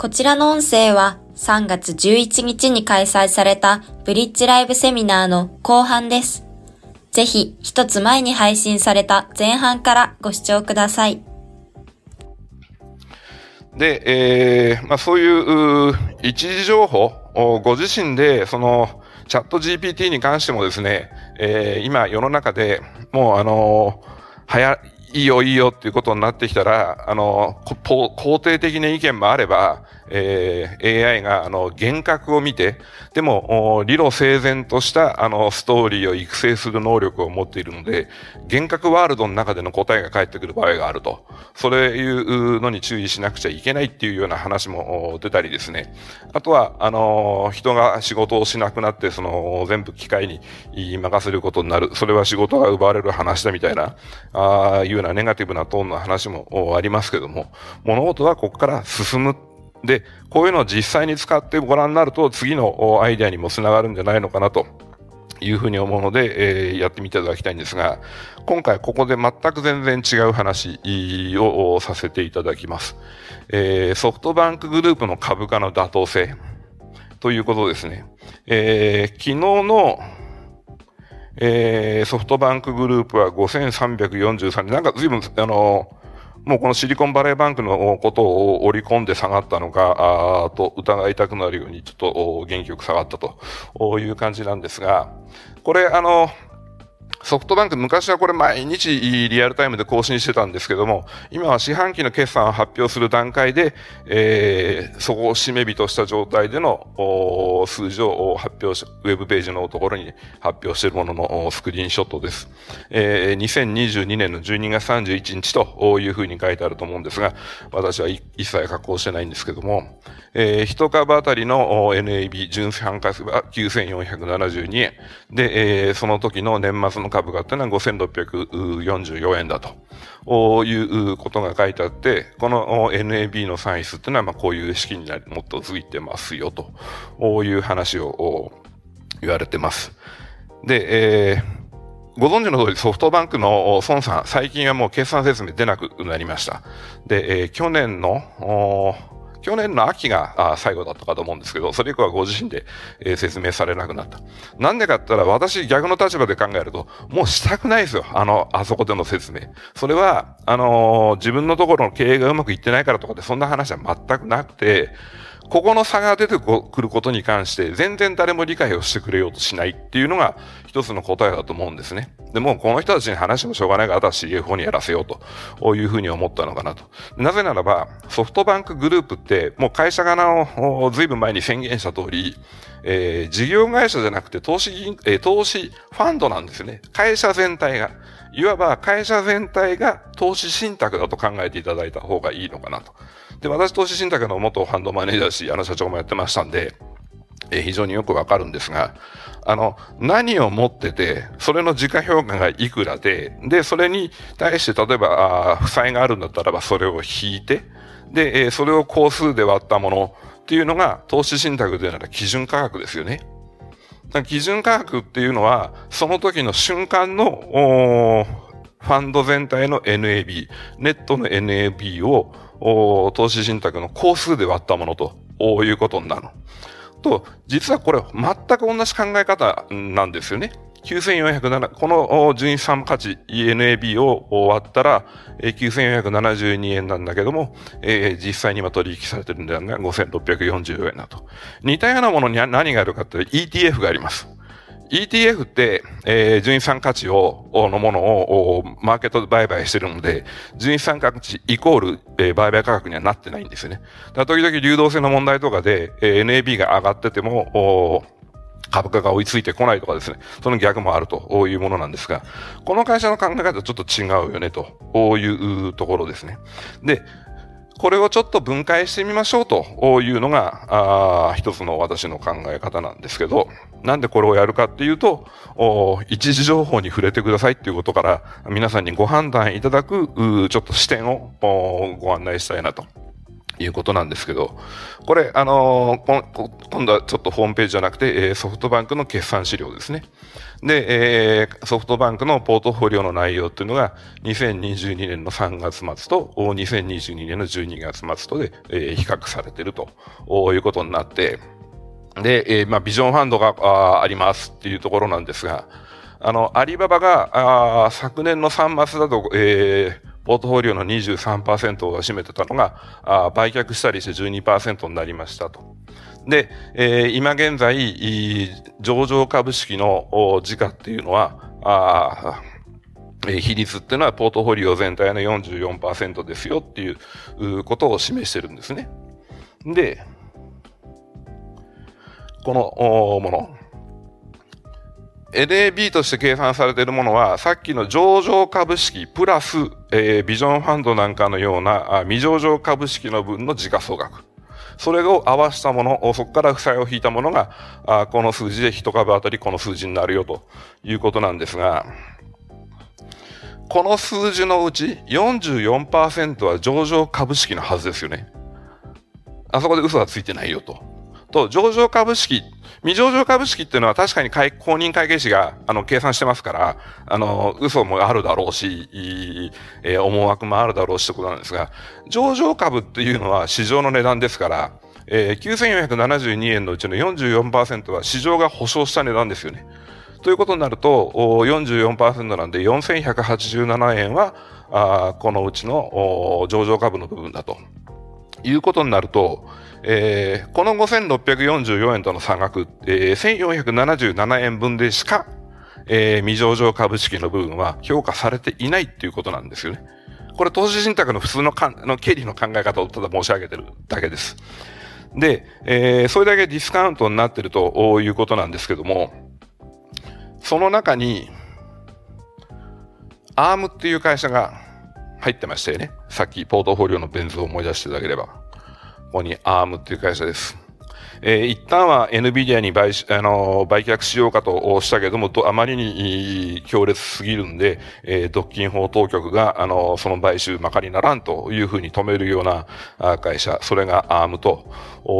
こちらの音声は3月11日に開催されたブリッジライブセミナーの後半です。ぜひ一つ前に配信された前半からご視聴ください。で、えーまあ、そういうう一時情報、おご自身で、その、チャット GPT に関してもですね、えー今世の中でもうあのーはや、いいよいいよっていうことになってきたら、あの肯定的な意見もあれば、えー AI があの幻覚を見て、でも、理路整然としたあのストーリーを育成する能力を持っているので、幻覚ワールドの中での答えが返ってくる場合があると。それいうのに注意しなくちゃいけないっていうような話も出たりですね。あとは、あの人が仕事をしなくなって、その、全部機械に任せることになる。それは仕事が奪われる話だみたいな、ああいうようなネガティブなトーンの話もありますけども、物事はここから進む。で、こういうのを実際に使ってご覧になると、次のアイデアにもつながるんじゃないのかなと。いうふうに思うので、えーやってみていただきたいんですが、今回ここで全く全然違う話をさせていただきます。えーソフトバンクグループの株価の妥当性ということですね。えー昨日の、えーソフトバンクグループは5343なんか随分、あのもうこのシリコンバレーバンクのことを織り込んで下がったのか、あと疑いたくなるようにちょっと元気よく下がったという感じなんですが、これあの、ソフトバンク昔はこれ毎日リアルタイムで更新してたんですけども、今は四半期の決算を発表する段階で、えーそこを締め日とした状態での数字を発表し、ウェブページのところに発表しているもののスクリーンショットです。えー2022年の12月31日というふうに書いてあると思うんですが、私は一切加工してないんですけども、えー一株当たりの NAB 純資産価格は9472円。で、えーその時の年末の株価っていうのは5644円だということが書いてあって、この NAB の算出っていうのはまあこういう式になり、もっとづいてますよという話を言われてます。で、えーご存知の通りソフトバンクの孫さん、最近はもう決算説明出なくなりました。で、えー去年の、去年の秋が最後だったかと思うんですけど、それ以降はご自身で、え説明されなくなった。なんでかって言ったら、私逆の立場で考えると、もうしたくないですよ。あの、あそこでの説明。それは、あのー自分のところの経営がうまくいってないからとかで、そんな話は全くなくて、ここの差が出てくることに関して、全然誰も理解をしてくれようとしないっていうのが一つの答えだと思うんですね。でも、この人たちに話してもしょうがないから、あとは CFO にやらせようというふうに思ったのかなと。なぜならば、ソフトバンクグループって、もう会社側のおずいぶん前に宣言した通り、えー事業会社じゃなくて投資、えー投資ファンドなんですね。会社全体が。いわば会社全体が投資信託だと考えていただいた方がいいのかなと。で、私投資信託の元ファンドマネージャーし、あの社長もやってましたんで、え非常によくわかるんですが、あの、何を持ってて、それの時価評価がいくらで、で、それに対して例えば、あ負債があるんだったらば、それを引いて、で、えそれを工数で割ったものっていうのが、投資信託でなら基準価格ですよね。基準価格っていうのは、その時の瞬間の、ファンド全体の NAB、ネットの NAB を、お投資信託の工数で割ったものと、おいうことになる。と、実はこれ全く同じ考え方なんですよね。9407、この純資産価値 ENAB を割ったら、9472円なんだけども、実際に今取引されてるんだが5644円だと。似たようなものに何があるかって ETF があります。ETF って、えー、純資産価値を、のものを、マーケットで売買してるので、純資産価値イコール、えー売買価格にはなってないんですよね。だ時々流動性の問題とかで、えー NAB が上がってても、お株価が追いついてこないとかですね、その逆もあるというものなんですが、この会社の考え方はちょっと違うよね、というところですね。で、これをちょっと分解してみましょうというのが、あ一つの私の考え方なんですけど、なんでこれをやるかっていうと、一時情報に触れてくださいっていうことから、皆さんにご判断いただく、ちょっと視点をご案内したいなと。いうことなんですけど、これ、あのー、今度はちょっとホームページじゃなくて、えー、ソフトバンクの決算資料ですね。で、えー、ソフトバンクのポートフォリオの内容っていうのが、2022年の3月末と、2022年の12月末とで、えー、比較されているということになって、で、えー、まあ、ビジョンファンドがあありますっていうところなんですが、あの、アリババが、あ昨年の3月だと、えー、ポートフォリオの23%を占めてたのが、あ売却したりして12%になりましたと。で、えー、今現在、上場株式の時価っていうのは、あえ比率っていうのはポートフォリオ全体の44%ですよっていうことを示してるんですね。で、このもの。NAB として計算されているものは、さっきの上場株式プラス、えー、ビジョンファンドなんかのようなあ未上場株式の分の時価総額。それを合わせたもの、そこから負債を引いたものが、あこの数字で1株当たりこの数字になるよということなんですが、この数字のうち44%は上場株式のはずですよね。あそこで嘘はついてないよと。と、上場株式、未上場株式っていうのは確かに公認会計士が、あの、計算してますから、あの、嘘もあるだろうし、えー、思惑もあるだろうしってことなんですが、上場株っていうのは市場の値段ですから、えー、9472円のうちの44%は市場が保証した値段ですよね。ということになると、44%なんで4187円は、あこのうちの上場株の部分だと。いうことになると、えー、この5644円との差額、えー、1477円分でしか、えー、未上場株式の部分は評価されていないっていうことなんですよね。これ投資信託の普通のかの経理の考え方をただ申し上げてるだけです。で、えー、それだけディスカウントになってるということなんですけども、その中に、アームっていう会社が入ってましたよね。さっきポートフォリオのベン図を思い出していただければ。ここに ARM っていう会社です。えー、一旦は NVIDIA に売あの売却しようかとしたけども、あまりに強烈すぎるんで、えー、独禁法当局が、あの、その買収まかりならんというふうに止めるような会社、それが ARM と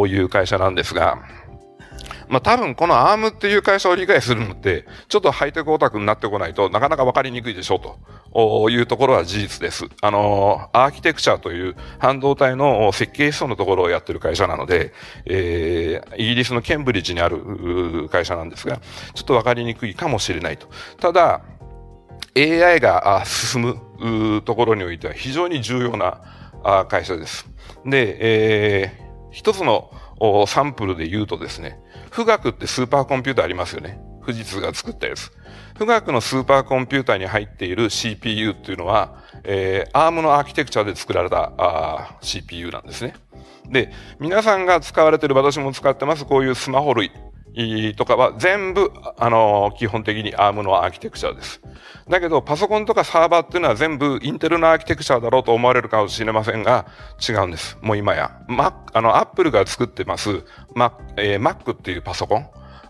いう会社なんですが、まあ多分このアームっていう会社を理解するのって、ちょっとハイテクオタクになってこないとなかなかわかりにくいでしょうというところは事実です。あの、アーキテクチャという半導体の設計思想のところをやってる会社なので、えー、イギリスのケンブリッジにある会社なんですが、ちょっとわかりにくいかもしれないと。ただ、AI が進むところにおいては非常に重要な会社です。で、えー、一つのサンプルで言うとですね、富岳ってスーパーコンピューターありますよね。富士通が作ったやつ。富岳のスーパーコンピューターに入っている CPU っていうのは、えー、ARM のアーキテクチャで作られたあ CPU なんですね。で、皆さんが使われている、私も使ってます、こういうスマホ類とかは全部、あの、基本的に ARM のアーキテクチャです。だけど、パソコンとかサーバーっていうのは全部インテルのアーキテクチャだろうと思われるかもしれませんが、違うんです。もう今や。Mac、あの、Apple が作ってます、Mac、えー、Mac っていうパソコン。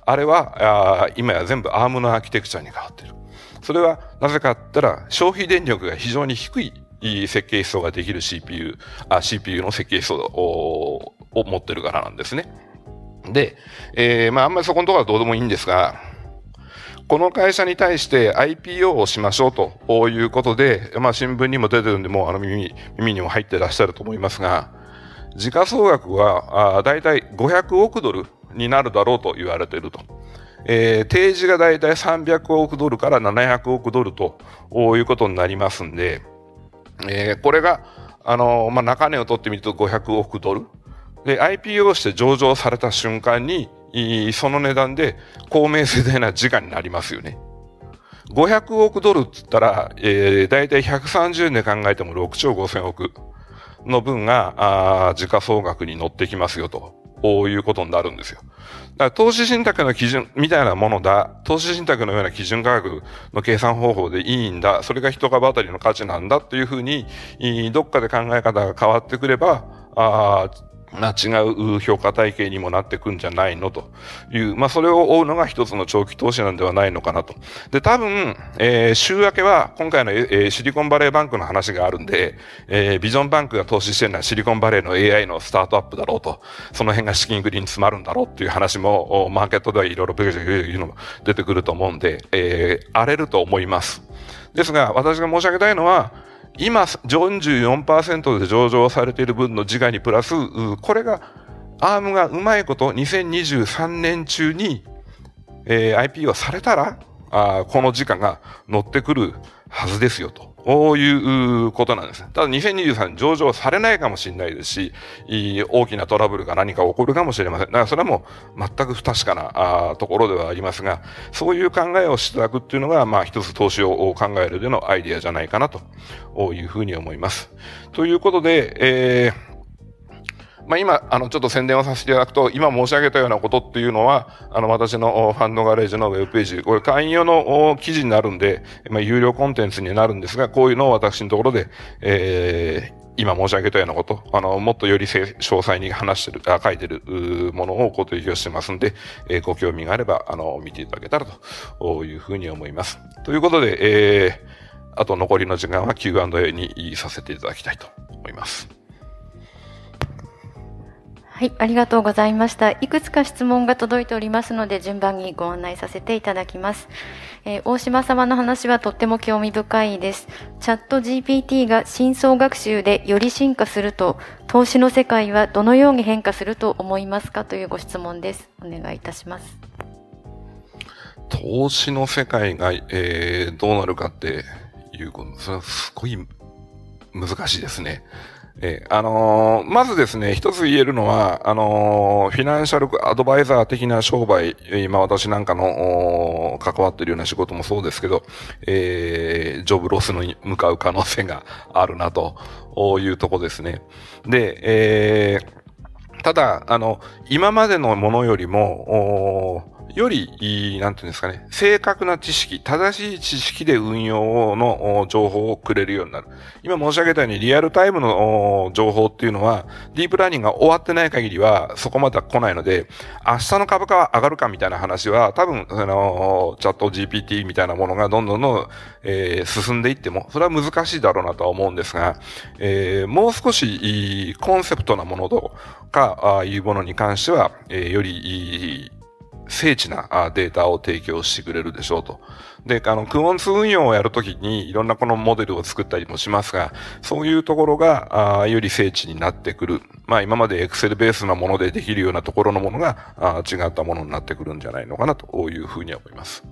あれは、あ今や全部 ARM のアーキテクチャに変わってる。それは、なぜかって言ったら、消費電力が非常に低い設計思想ができる CPU、CPU の設計思想を持ってるからなんですね。で、えー、まあ、あんまりそこのところはどうでもいいんですが、この会社に対して IPO をしましょうということで、まあ新聞にも出てるんで、もうあの耳、耳にも入ってらっしゃると思いますが、時価総額はだいたい500億ドルになるだろうと言われていると。えー、定時がだいたい300億ドルから700億ドルということになりますんで、えー、これが、あのー、まあ、中値を取ってみると500億ドル。で、IPO して上場された瞬間に、その値段で公明正大な時価になりますよね。500億ドルっつったら、えー、だいたい130年考えても6兆5000億の分が、あ時価総額に乗ってきますよと。こういうことになるんですよ。だから投資信託の基準みたいなものだ、投資信託のような基準価格の計算方法でいいんだ、それが一株当たりの価値なんだっていうふうに、どっかで考え方が変わってくれば、あまあ、違う評価体系にもなってくんじゃないのという、まあ、それを追うのが一つの長期投資なんではないのかなと。で、多分、えー、週明けは今回の、えー、シリコンバレーバンクの話があるんで、えー、ビジョンバンクが投資してるのはシリコンバレーの AI のスタートアップだろうと、その辺が資金繰りに詰まるんだろうっていう話も、マーケットではいろいろ出てくると思うんで、えー、荒れると思います。ですが、私が申し上げたいのは、今44%で上場されている分の自我にプラス、これが、アームがうまいこと2023年中に、えー、IP をされたら、あこの時価が乗ってくるはずですよと。こういうことなんです。ただ2023上場されないかもしれないですし、大きなトラブルが何か起こるかもしれません。だからそれはもう全く不確かなところではありますが、そういう考えをしていただくっていうのが、まあ一つ投資を考えるでのアイディアじゃないかなというふうに思います。ということで、えーまあ、今、あの、ちょっと宣伝をさせていただくと、今申し上げたようなことっていうのは、あの、私のファンドガレージのウェブページ、これ会員用の記事になるんで、まあ、有料コンテンツになるんですが、こういうのを私のところで、えー、今申し上げたようなこと、あの、もっとより詳細に話してる、あ書いてるものをご提供してますんで、えー、ご興味があれば、あの、見ていただけたらというふうに思います。ということで、えー、あと残りの時間は Q&A にさせていただきたいと思います。はい、ありがとうございました。いくつか質問が届いておりますので、順番にご案内させていただきます。えー、大島様の話はとっても興味深いです。チャット GPT が深層学習でより進化すると、投資の世界はどのように変化すると思いますかというご質問です。お願いいたします。投資の世界が、えー、どうなるかっていうこと、それはすごい難しいですね。えー、あのー、まずですね、一つ言えるのは、あのー、フィナンシャルアドバイザー的な商売、今私なんかの、関わってるような仕事もそうですけど、えー、ジョブロスに向かう可能性があるな、というとこですね。で、えー、ただ、あの、今までのものよりも、より、なんていうんですかね、正確な知識、正しい知識で運用の情報をくれるようになる。今申し上げたようにリアルタイムの情報っていうのは、ディープラーニングが終わってない限りはそこまでは来ないので、明日の株価は上がるかみたいな話は、多分、あの、チャット GPT みたいなものがどんどんどん、えー、進んでいっても、それは難しいだろうなとは思うんですが、えー、もう少し、コンセプトなものとか、いうものに関しては、えー、より、精緻なデータを提供してくれるでしょうと。で、あの、クオンツ運用をやるときにいろんなこのモデルを作ったりもしますが、そういうところが、あより精緻になってくる。まあ今までエクセルベースなものでできるようなところのものが、あ違ったものになってくるんじゃないのかなというふうに思います。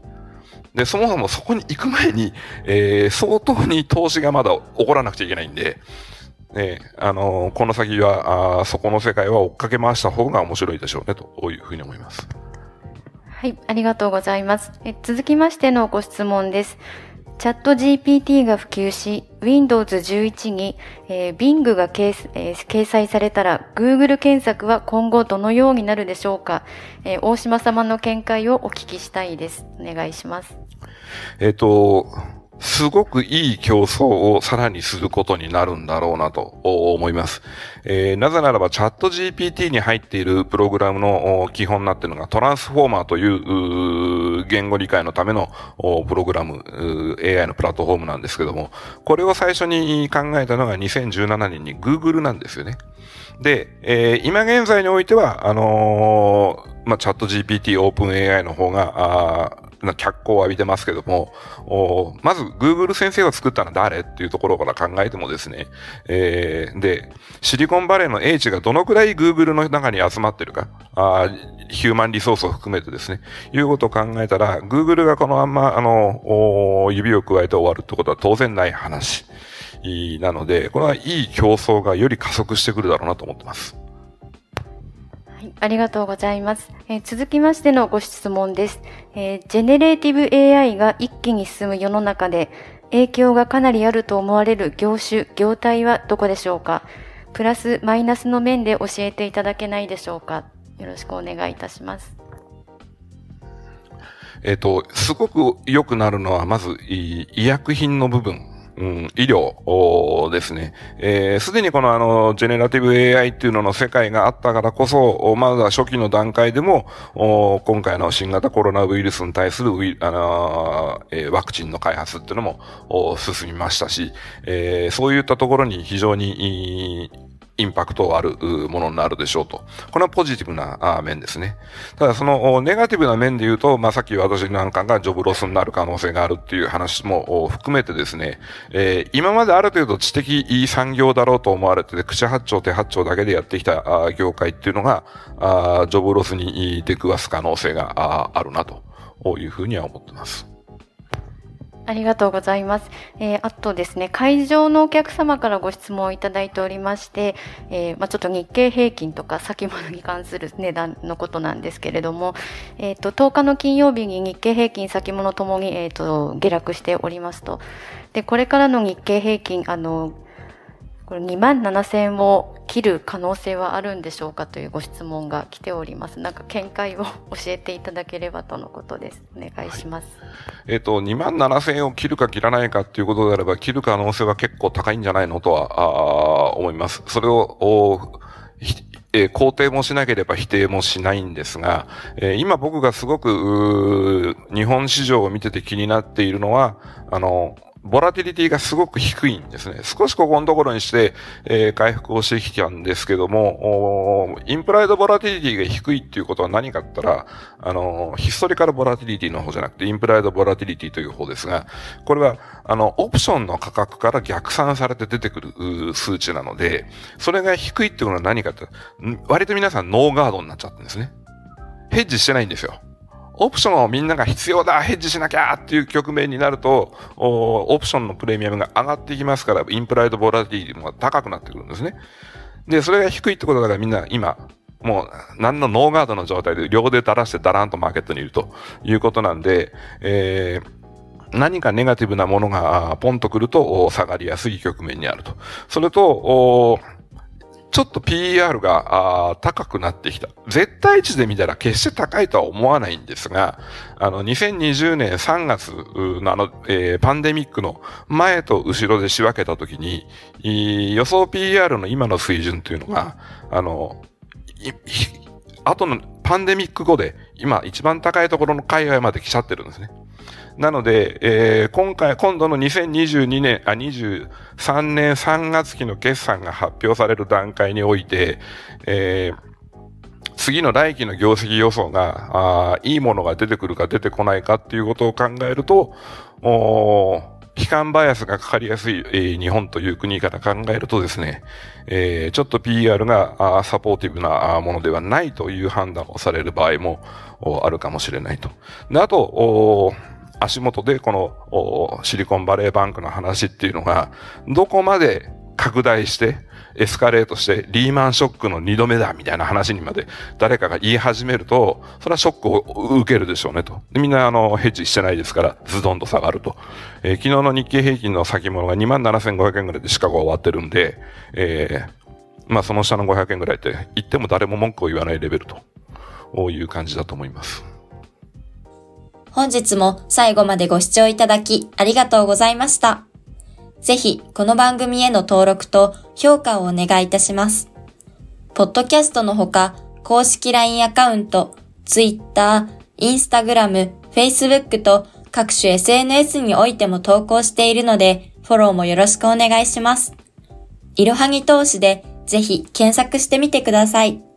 で、そもそもそこに行く前に、えー、相当に投資がまだ起こらなくちゃいけないんで、ね、あのー、この先は、あそこの世界は追っかけ回した方が面白いでしょうね、というふうに思います。はい、ありがとうございます。え続きましてのご質問です。チャット GPT が普及し、Windows 11に、えー、Bing が掲,、えー、掲載されたら、Google 検索は今後どのようになるでしょうか、えー、大島様の見解をお聞きしたいです。お願いします。えっ、と、すごくいい競争をさらにすることになるんだろうなと思います。えー、なぜならばチャット GPT に入っているプログラムの基本になっているのがトランスフォーマーという言語理解のためのプログラム、AI のプラットフォームなんですけども、これを最初に考えたのが2017年に Google なんですよね。で、えー、今現在においては、あのー、まあ、チャット GPT オープン AI の方が、な脚光を浴びてますけども、まず Google 先生が作ったのは誰っていうところから考えてもですね、えー、で、シリコンバレーの英知がどのくらい Google の中に集まってるか、あヒューマンリソースを含めてですね、いうことを考えたら、Google がこのまんま、あの、指を加えて終わるってことは当然ない話なので、これはいい競争がより加速してくるだろうなと思ってます。ありがとうございます。えー、続きましてのご質問です、えー、 generative AI が一気に進む世の中で影響がかなりあると思われる業種、業態はどこでしょうか？プラス、マイナスの面で教えていただけないでしょうか？よろしくお願いいたします。えっ、と、すごく良くなるのは、まず、医薬品の部分うん、医療ですね。えー、すでにこのあの、 generative AI っていうのの世界があったからこそ、まだ初期の段階でも、今回の新型コロナウイルスに対するウィ、あのー、え、ワクチンの開発っていうのも進みましたし、えー、そういったところに非常にインパクトあるものになるでしょうと。これはポジティブな面ですね。ただそのネガティブな面で言うと、まあ、さっき私なんかがジョブロスになる可能性があるっていう話も含めてですね、えー、今まである程度知的産業だろうと思われてて、口八丁手八丁だけでやってきた業界っていうのが、あジョブロスに出くわす可能性があるなというふうには思ってます。ありがとうございます。えー、あとですね、会場のお客様からご質問をいただいておりまして、えー、まあ、ちょっと日経平均とか先物に関する値段のことなんですけれども、えっ、ー、と、10日の金曜日に日経平均先物ともに、えっ、と、下落しておりますと。で、これからの日経平均、あの、これ2万7000を切る可能性はあるんでしょうかというご質問が来ております。なんか見解を教えていただければとのことです。お願いします。はい、えっ、ー、と、2万7000円を切るか切らないかっていうことであれば、切る可能性は結構高いんじゃないのとは、あ思います。それを、えー、肯定もしなければ否定もしないんですが、えー、今僕がすごく、日本市場を見てて気になっているのは、あの、ボラティリティがすごく低いんですね。少しここのところにして、えー、回復をしてきたんですけども、インプライドボラティリティが低いっていうことは何かって言ったら、あの、ヒストリカルボラティリティの方じゃなくて、インプライドボラティリティという方ですが、これは、あの、オプションの価格から逆算されて出てくる数値なので、それが低いっていうのは何かって、割と皆さんノーガードになっちゃってるんですね。ヘッジしてないんですよ。オプションをみんなが必要だ、ヘッジしなきゃっていう局面になると、オプションのプレミアムが上がっていきますから、インプライドボラティティも高くなってくるんですね。で、それが低いってことだからみんな今、もう何のノーガードの状態で両手垂らしてダランとマーケットにいるということなんで、えー、何かネガティブなものがポンとくると下がりやすい局面にあると。それと、ちょっと PER が高くなってきた。絶対値で見たら決して高いとは思わないんですが、あの、2020年3月のあの、えー、パンデミックの前と後ろで仕分けたときに、予想 PER の今の水準というのが、あの、後のパンデミック後で今一番高いところの海外まで来ちゃってるんですね。なので、えー、今回、今度の2022年、あ、23年3月期の決算が発表される段階において、えー、次の来期の業績予想が、あいいものが出てくるか出てこないかっていうことを考えると、お悲観バイアスがかかりやすい、えー、日本という国から考えるとですね、えー、ちょっと PR がサポーティブなものではないという判断をされる場合もあるかもしれないと。であと、足元でこのシリコンバレーバンクの話っていうのが、どこまで拡大して、エスカレートして、リーマンショックの二度目だ、みたいな話にまで誰かが言い始めると、それはショックを受けるでしょうねと。みんなあの、ヘッジしてないですから、ズドンと下がると。えー、昨日の日経平均の先物が27,500円ぐらいでシカゴ終わってるんで、えー、まあその下の500円ぐらいって言っても誰も文句を言わないレベルという感じだと思います。本日も最後までご視聴いただきありがとうございました。ぜひ、この番組への登録と評価をお願いいたします。ポッドキャストのほか、公式 LINE アカウント、Twitter、Instagram、Facebook と各種 SNS においても投稿しているので、フォローもよろしくお願いします。いろはぎ投資でぜひ検索してみてください。